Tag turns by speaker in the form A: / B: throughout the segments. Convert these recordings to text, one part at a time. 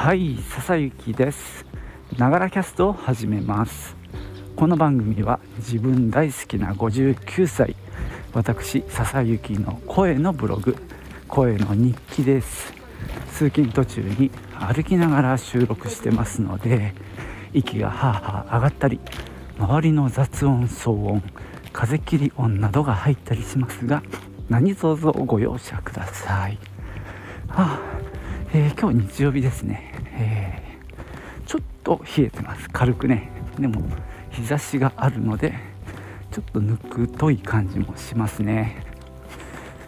A: はい笹雪です。ながらキャストを始めます。この番組は自分大好きな59歳私笹雪の声のブログ声の日記です。通勤途中に歩きながら収録してますので息がハーハー上がったり周りの雑音騒音風切り音などが入ったりしますが何卒ご容赦ください、はあえー、今日日曜日ですね、えー、ちょっと冷えてます。軽くね。でも日差しがあるのでちょっとぬくとい感じもしますね。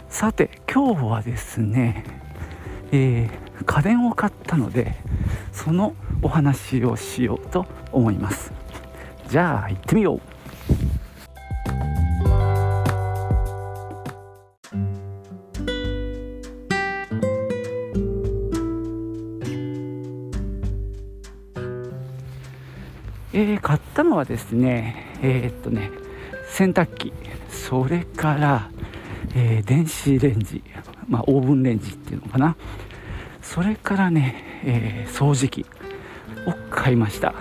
A: さて今日はですね、えー、家電を買ったのでそのお話をしようと思います。じゃあ行ってみよう。はですねえー、っとね洗濯機それから、えー、電子レンジ、まあ、オーブンレンジっていうのかな。それからね、え掃除機を買いました。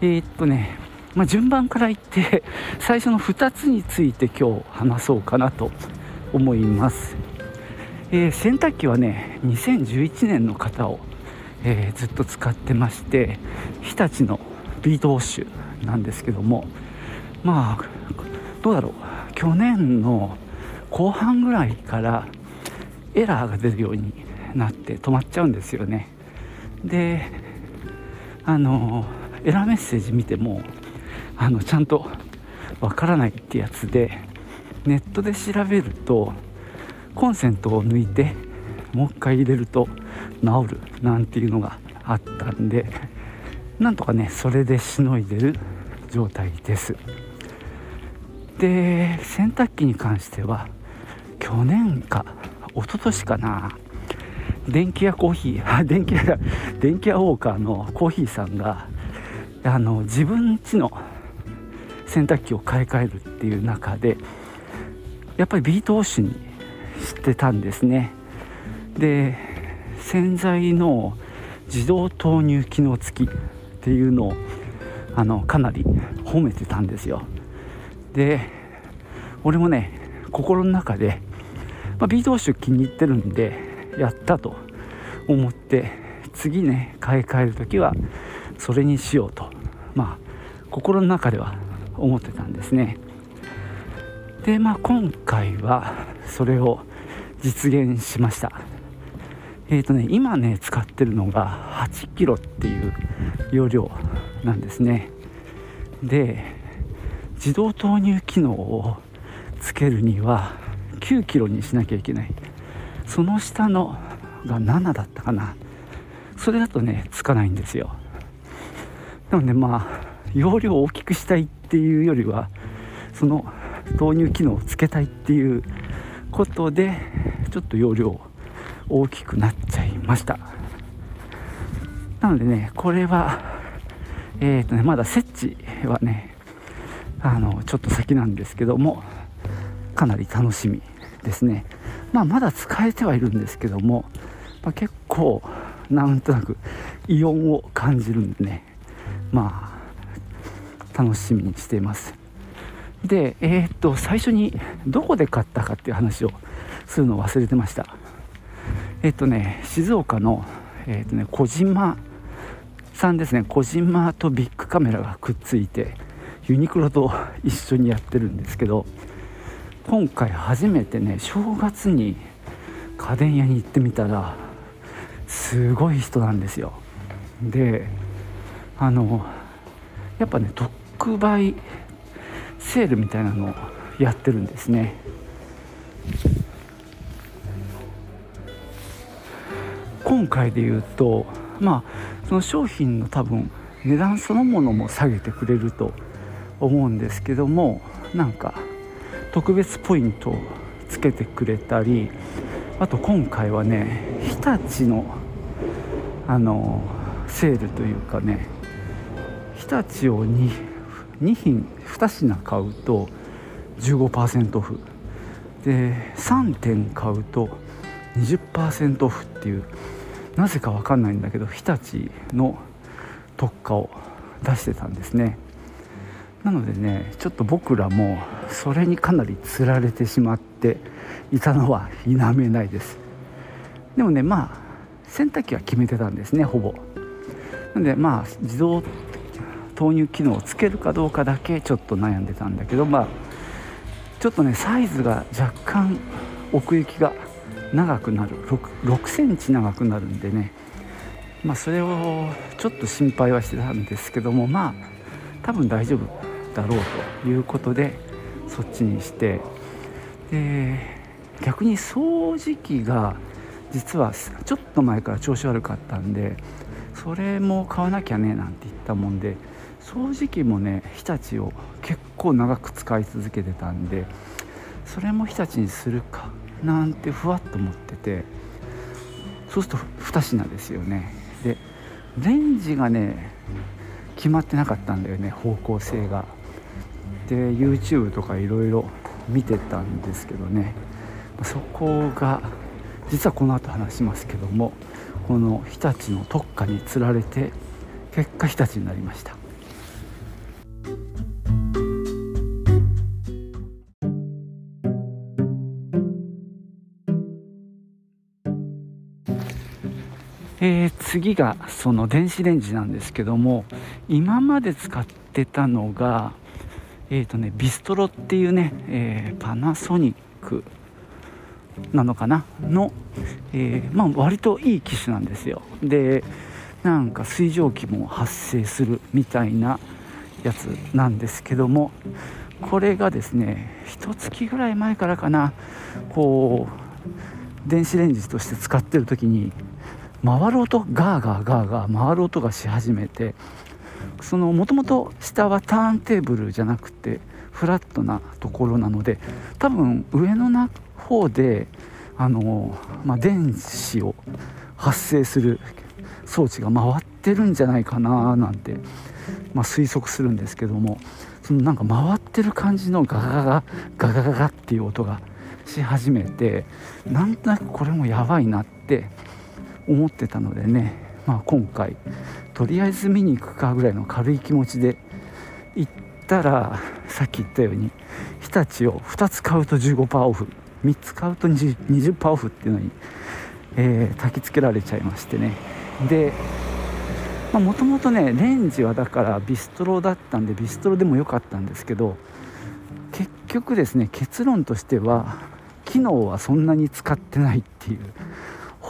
A: えっとねまあ、順番から言って 最初の2つについて今日話そうかなと思います、え洗濯機はね2011年の型を、えずっと使ってまして日立のビートウォッシュなんですけどもまあどうだろう。去年の後半ぐらいからエラーが出るようになって止まっちゃうんですよね。であのエラーメッセージ見てもあのちゃんとわからないってやつでネットで調べるとコンセントを抜いてもう一回入れると治るなんていうのがあったんでなんとかねそれでしのいでる状態です。で洗濯機に関しては去年か一昨年かな。電気屋コーヒー電気屋電気屋ウォーカーのコーヒーさんがあの自分家の洗濯機を買い替えるっていう中でやっぱりビートウォッシュにしてたんですね。で洗剤の自動投入機能付きっていうのをあのかなり褒めてたんですよ。で俺もね心の中で、まあ、ビートウォッシュ気に入ってるんでやったと思って次ね買い替える時はそれにしようとまあ心の中では思ってたんですね。でまあ今回はそれを実現しました。えーとね、今ね使ってるのが8キロっていう容量。なんですね。で自動投入機能をつけるには9キロにしなきゃいけない。その下のが7だったかな。それだとねつかないんですよ。なのでまあ容量を大きくしたいっていうよりはその投入機能をつけたいっていうことでちょっと容量大きくなっちゃいました。なのでねこれはえーとねまだ設置はねあのちょっと先なんですけどもかなり楽しみですね。まあまだ使えてはいるんですけども、まあ、結構なんとなく異音を感じるんでねまあ楽しみにしています。でえー、っと最初にどこで買ったかっていう話をするのを忘れてました。えっとね静岡の、えっとね、小島さんですね小島とビッグカメラがくっついてユニクロと一緒にやってるんですけど今回初めてね正月に家電屋に行ってみたらすごい人なんですよ。であのやっぱね特売セールみたいなのをやってるんですね。今回で言うとまあその商品の多分値段そのものも下げてくれると思うんですけどもなんか特別ポイントをつけてくれたりあと今回はね日立のあのセールというかね日立を 2, 2品2品買うと15%オフ。で3点買うと20%オフっていうなぜか分かんないんだけど日立の特価を出してたんですね。なのでねちょっと僕らもそれにかなりつられてしまっていたのは否めないです。でもねまあ洗濯機は決めてたんですねほぼ。なんでまあ自動投入機能をつけるかどうかだけちょっと悩んでたんだけどまあちょっとねサイズが若干奥行きが長くなる 6, 6センチ長くなるんでね。まあそれをちょっと心配はしてたんですけどもまあ多分大丈夫だろうということでそっちにして。で逆に掃除機が実はちょっと前から調子悪かったんでそれも買わなきゃねなんて言ったもんで掃除機もね日立を結構長く使い続けてたんでそれも日立にするか。なんてふわっと思っててそうすると2品ですよね。でレンジがね決まってなかったんだよね方向性が。で YouTube とかいろいろ見てたんですけどね。そこが実はこの後話しますけどもこの日立の特価につられて結果日立になりました。えー、次がその電子レンジなんですけども今まで使ってたのがえーとね、ビストロっていうね、えー、パナソニックなのかな？の、え、まあ、割といい機種なんですよ。でなんか水蒸気も発生するみたいなやつなんですけどもこれがですね一月ぐらい前からかなこう電子レンジとして使ってる時に回る音ガーガーガーガー回る音がし始めてそのもともと下はターンテーブルじゃなくてフラットなところなので多分上の方であの、まあ、電子を発生する装置が回ってるんじゃないかななんて、まあ、推測するんですけどもそのなんか回ってる感じのガガガガガガガっていう音がし始めてなんとなくこれもやばいなって思ってたのでね、まあ、今回とりあえず見に行くかぐらいの軽い気持ちで行ったらさっき言ったように日立を2つ買うと15%オフ3つ買うと 20%, オフっていうのに、えー、焚きつけられちゃいましてね。でもともとねレンジはだからビストロだったんでビストロでも良かったんですけど結局ですね結論としては機能はそんなに使ってないっていう。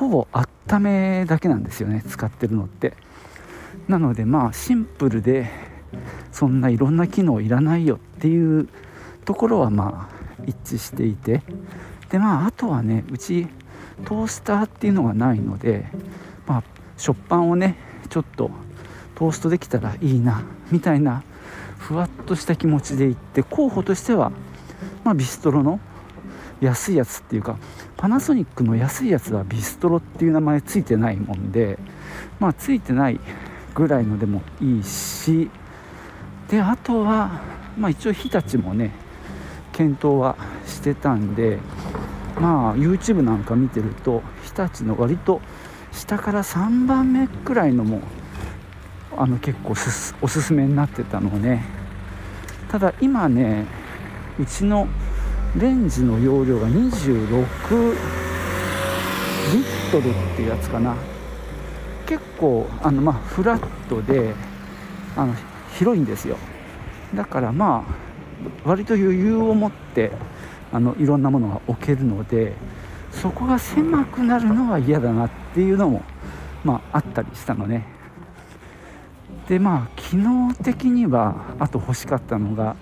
A: ほぼ温めだけなんですよね使ってるのって。なのでまあシンプルでそんないろんな機能いらないよっていうところはまあ一致していて。でまああとはねうちトースターっていうのがないのでまあ食パンをねちょっとトーストできたらいいなみたいなふわっとした気持ちでいって候補としては、まあ、ビストロの安いやつっていうかパナソニックの安いやつはビストロっていう名前ついてないもんでまあついてないぐらいのでもいいしであとは、まあ、一応日立もね検討はしてたんでまあ YouTube なんか見てると日立の割と下から3番目くらいのもあの結構おすすめになってたのね。ただ今ねうちのレンジの容量が26リットルっていうやつかな。結構あの、まあ、フラットであの広いんですよ。だからまあ割と余裕を持ってあのいろんなものが置けるのでそこが狭くなるのは嫌だなっていうのも、まあ、あったりしたのね。でまあ機能的にはあと欲しかったのが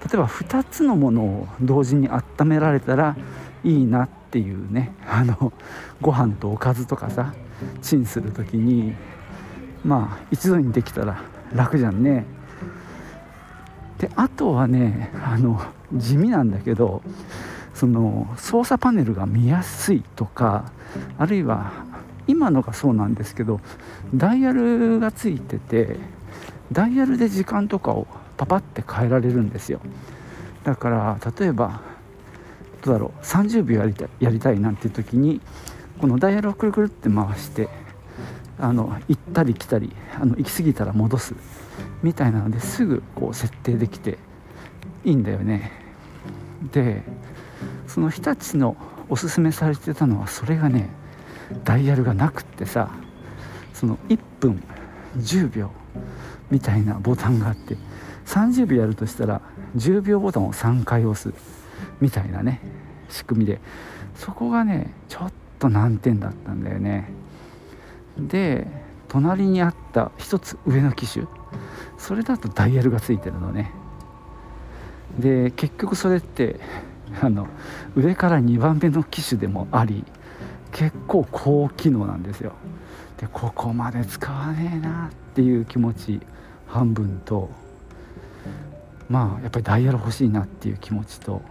A: 例えば2つのものを同時に温められたらいいなっていうね。あのご飯とおかずとかさチンする時にまあ一度にできたら楽じゃんね。であとはねあの地味なんだけどその操作パネルが見やすいとかあるいは今のがそうなんですけどダイヤルがついててダイヤルで時間とかをパパって変えられるんですよ。だから例えばどうだろう30秒やりたいやりたいなんていう時にこのダイヤルをくるくるって回してあの行ったり来たりあの行き過ぎたら戻すみたいなのですぐこう設定できていいんだよね。でその日立のおすすめされてたのはそれがねダイヤルがなくってさその1分10秒みたいなボタンがあって30秒やるとしたら10秒ボタンを3回押すみたいなね仕組みで。そこがねちょっと難点だったんだよね。で隣にあった1つ上の機種。それだとダイヤルがついてるのね。で結局それってあの上から2番目の機種でもあり結構高機能なんですよ。でここまで使わねえなっていう気持ち半分とまあやっぱりダイヤル欲しいなっていう気持ちと。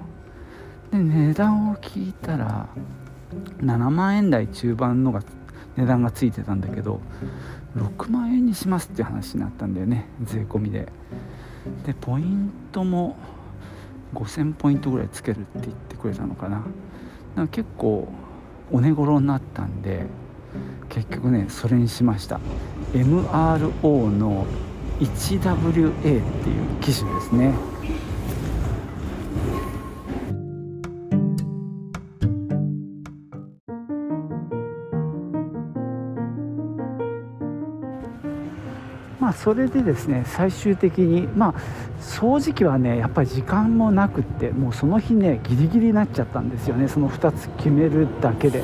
A: で値段を聞いたら7万円台中盤のが値段がついてたんだけど6万円にしますっていう話になったんだよね税込みで。でポイントも5000ポイントぐらいつけるって言ってくれたのかな。か結構お値頃になったんで結局ねそれにしました。MRO の 1WA っていう機種ですねまあそれでですね最終的にまあ掃除機はねやっぱり時間もなくってもうその日ねギリギリになっちゃったんですよねその2つ決めるだけで。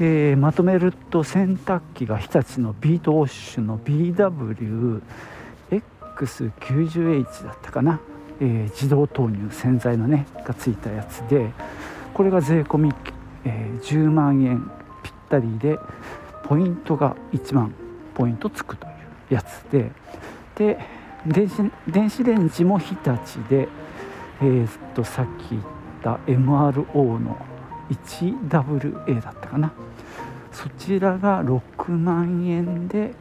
A: えー、まとめると洗濯機が日立のビートウォッシュの BWX90H だったかな、えー、自動投入洗剤のねがついたやつでこれが税込み、えー、10万円ぴったりでポイントが1万ポイントつくというやつで。で電子電子レンジも日立で、えー、っとさっき言った MRO の 1WA だったかな。そちらが6万円で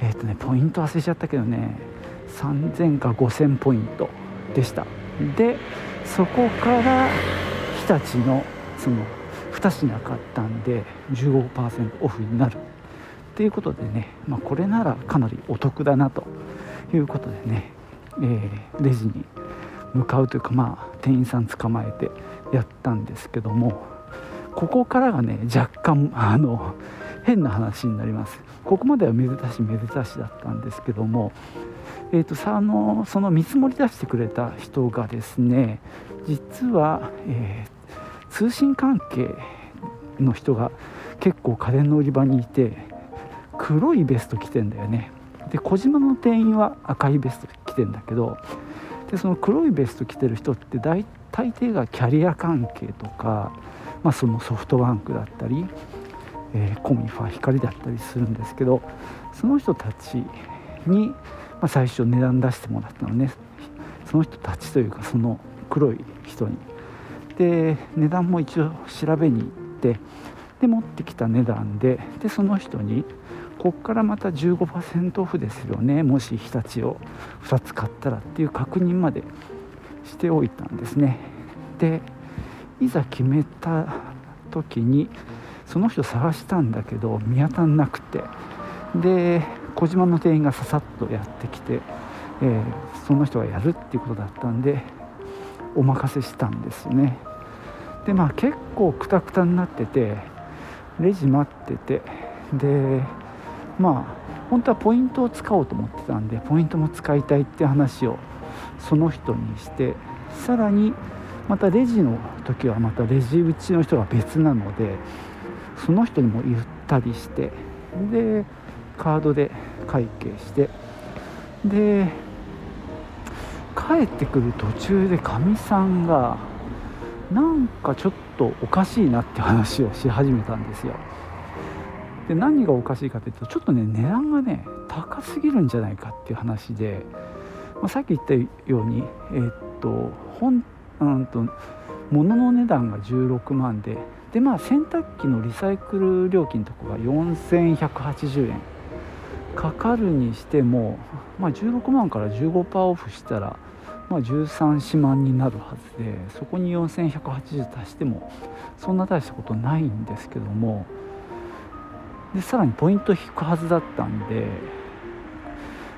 A: えっ、ー、とねポイント忘れちゃったけどね3000か5000ポイントでした。でそこから日立のその2品買ったんで15%オフになる。っていうことでね、まあ、これならかなりお得だなということでね、えー、レジに向かうというかまあ店員さん捕まえてやったんですけどもここからがね若干 あの変な話になります。ここまではめでたしめでたしだったんですけどもえーと、さあのその見積もり出してくれた人がですね実は、えー、通信関係の人が結構家電の売り場にいて黒いベスト着てんだよね。で小島の店員は赤いベスト着てんだけどでその黒いベスト着てる人って大大抵がキャリア関係とか、まあ、そのソフトバンクだったり、えー、コミファ光だったりするんですけどその人たちに、まあ、最初値段出してもらったのね。その人たちというかその黒い人に。で値段も一応調べに行ってで持ってきた値段ででその人にこっからまた15%オフですよね。もし日立を2つ買ったらっていう確認までしておいたんですね。でいざ決めた時にその人探したんだけど見当たんなくて。で小島の店員がささっとやってきて、えー、その人がやるっていうことだったんでお任せしたんですね。でまあ結構くたくたになっててレジ待っててでまあ本当はポイントを使おうと思ってたんでポイントも使いたいって話をその人にしてさらにまたレジの時はまたレジ打ちの人が別なのでその人にも言ったりしてでカードで会計してで帰ってくる途中でかみさんがなんかちょっとおかしいなって話をし始めたんですよ。で何がおかしいかというとちょっとね値段がね高すぎるんじゃないかっていう話で、まあ、さっき言ったようにえー、っと本うんと物の値段が16万ででまあ洗濯機のリサイクル料金とかが4180円。かかるにしても、まあ、16万から15%オフしたら、まあ、134万になるはずでそこに4180足してもそんな大したことないんですけどもでさらにポイント引くはずだったんで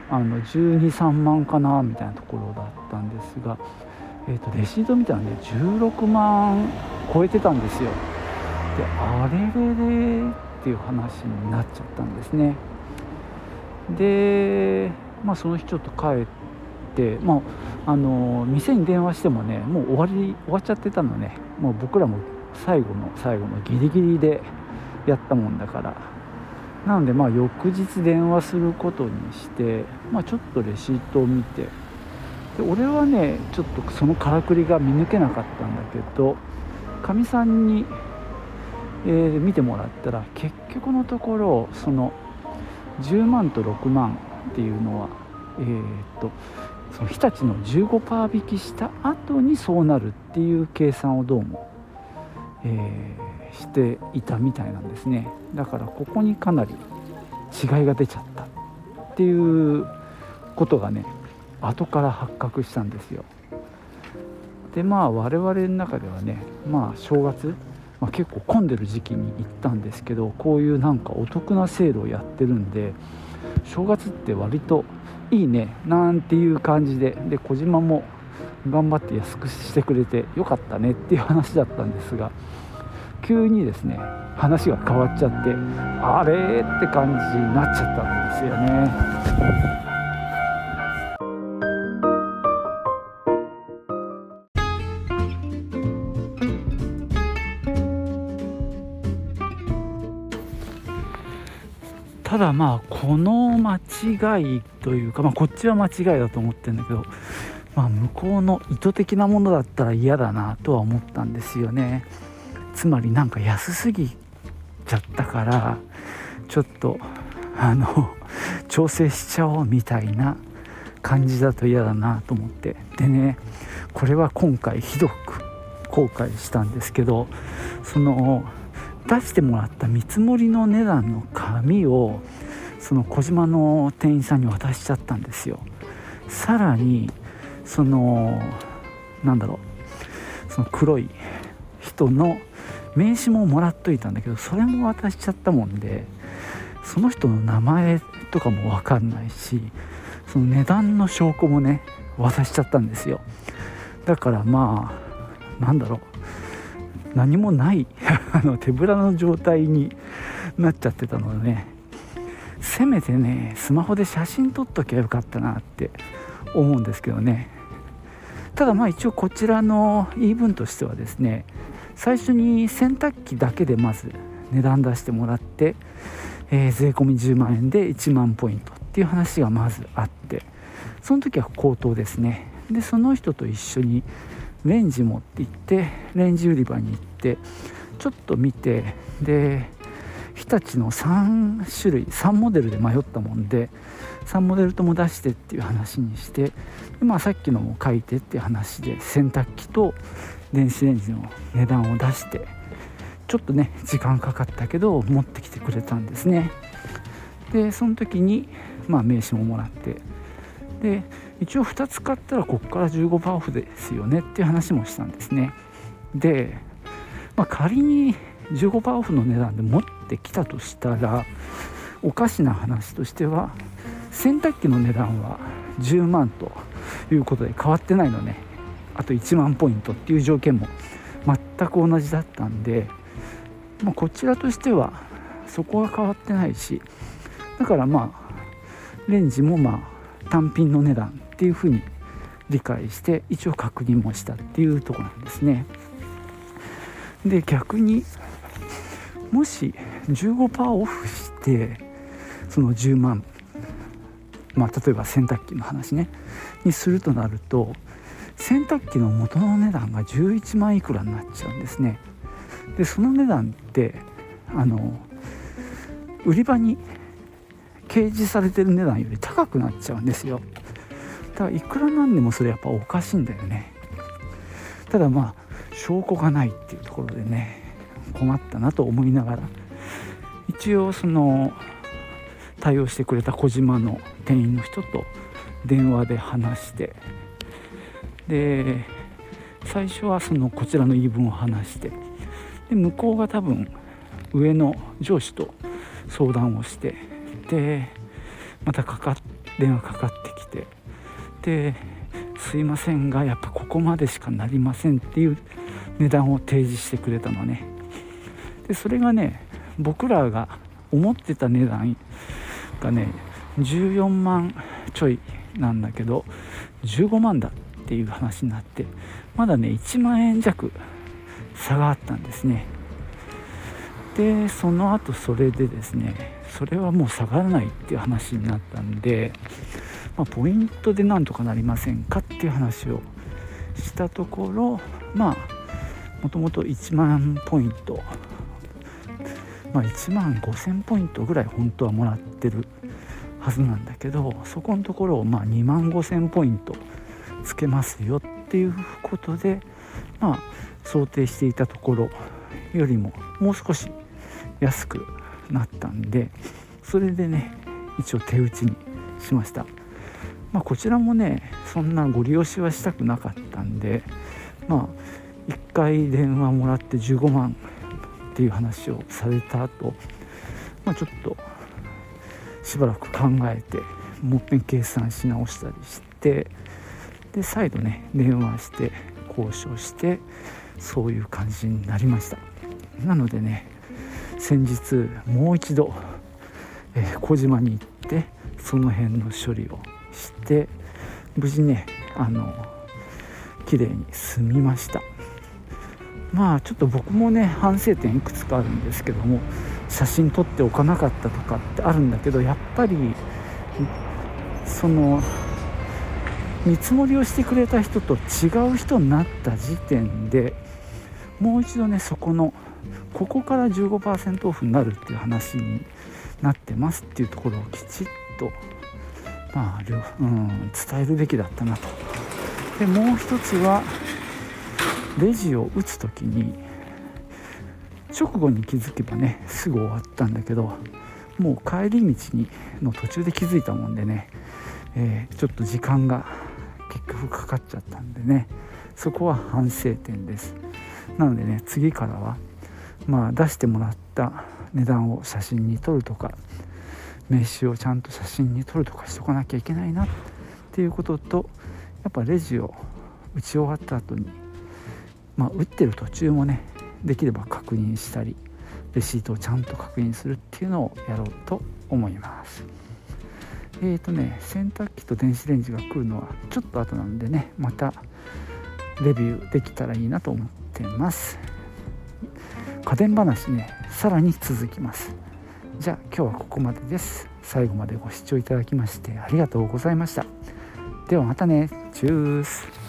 A: あの123万かなみたいなところだったんですが、えーと、レシート見たらね16万超えてたんですよ。であれれれっていう話になっちゃったんですね。でまあその日ちょっと帰ってまああの店に電話してもねもう終わり終わっちゃってたのね。もう僕らも最後の最後のギリギリでやったもんだから。なのでまあ翌日電話することにして、まあ、ちょっとレシートを見てで俺はねちょっとそのからくりが見抜けなかったんだけどかみさんに、えー、見てもらったら結局のところその10万と6万っていうのはえー、っとその日立の15%引きした後にそうなるっていう計算をどうも、えー、していたみたいなんですね。だからここにかなり違いが出ちゃったっていうことがね後から発覚したんですよでまあ我々の中ではねまあ正月、まあ、結構混んでる時期に行ったんですけどこういうなんかお得なセールをやってるんで正月って割といいねなんていう感じでで小島も頑張って安くしてくれてよかったねっていう話だったんですが急にですね話が変わっちゃってあれって感じになっちゃったんですよね。ただまあこの間違いというか、まあ、こっちは間違いだと思ってるんだけど、まあ、向こうの意図的なものだったら嫌だなとは思ったんですよね。つまりなんか安すぎちゃったからちょっとあの調整しちゃおうみたいな感じだと嫌だなと思って。でねこれは今回ひどく後悔したんですけどその出してもらった見積もりの値段の紙をその小島の店員さんに渡しちゃったんですよ。さらにそのなんだろうその黒い人の名刺ももらっといたんだけどそれも渡しちゃったもんでその人の名前とかも分かんないしその値段の証拠もね渡しちゃったんですよ。だからまあなんだろう何もない あの手ぶらの状態になっちゃってたのでね。せめてねスマホで写真撮っときゃよかったなって思うんですけどね。ただまあ一応こちらの言い分としてはですね最初に洗濯機だけでまず値段出してもらって、えー、税込み10万円で1万ポイントっていう話がまずあってその時は口頭ですね。でその人と一緒にレンジ持って行ってレンジ売り場に行ってちょっと見てで日立の3種類3モデルで迷ったもんで3モデルとも出してっていう話にしてで、まあ、さっきのも書いてっていう話で洗濯機と電子レンジの値段を出してちょっとね時間かかったけど持ってきてくれたんですね。でその時に、まあ、名刺ももらってで一応2つ買ったらここから15%オフですよねっていう話もしたんですね。で、まあ、仮に15%オフの値段で持ってきたとしたらおかしな話としては洗濯機の値段は10万ということで変わってないのね。あと1万ポイントっていう条件も全く同じだったんで、まあ、こちらとしてはそこは変わってないしだからまあレンジもまあ単品の値段っていうふうに理解して一応確認もしたっていうとこなんですね。で逆にもし15%オフしてその10万まあ例えば洗濯機の話ねにするとなると洗濯機の元の値段が11万いくらになっちゃうんですねでその値段ってあの売り場に掲示されてる値段より高くなっちゃうんですよ。だからいくらなんでもそれやっぱおかしいんだよね。ただまあ証拠がないっていうところでね困ったなと思いながら。一応その対応してくれた小島の店員の人と電話で話して。で最初はそのこちらの言い分を話して。で向こうが多分上の上司と相談をして。でまたかか電話かかってきてですいませんがやっぱここまでしかなりませんっていう値段を提示してくれたのね。でそれがね僕らが思ってた値段がね14万ちょいなんだけど15万だっていう話になってまだね1万円弱差があったんですね。でその後それでですねそれはもう下がらないっていう話になったんで、まあ、ポイントでなんとかなりませんかっていう話をしたところまあもともと1万ポイントまあ、1万5000ポイントぐらい本当はもらってるはずなんだけどそこのところをま2万5000ポイントつけますよっていうことでまあ想定していたところよりももう少し安くなったんでそれでね一応手打ちにしました。まあこちらもねそんなご利用しはしたくなかったんでまあ1回電話もらって15万っていう話をされた後、まあちょっとしばらく考えてもっぺん計算し直したりしてで再度ね電話して交渉してそういう感じになりました。なのでね先日もう一度、えー、小島に行ってその辺の処理をして無事ねあの綺麗に済みました。まあちょっと僕もね反省点いくつかあるんですけども写真撮っておかなかったとかってあるんだけどやっぱりその見積もりをしてくれた人と違う人になった時点でもう一度ねそこのここから15%オフになるっていう話になってますっていうところをきちっとまあ、うん、伝えるべきだったなと。でもう一つはレジを打つ時に直後に気づけばねすぐ終わったんだけどもう帰り道にの途中で気づいたもんでね、えー、ちょっと時間が結局かかっちゃったんでねそこは反省点です。なのでね次からはまあ出してもらった値段を写真に撮るとか名刺をちゃんと写真に撮るとかしとかなきゃいけないなっていうこととやっぱレジを打ち終わった後にまあ打ってる途中もねできれば確認したりレシートをちゃんと確認するっていうのをやろうと思います。えーとね洗濯機と電子レンジが来るのはちょっと後なんでねまたレビューできたらいいなと思ってます。家電話ね。さらに続きます。じゃあ今日はここまでです。最後までご視聴いただきましてありがとうございました。ではまたね。チュース。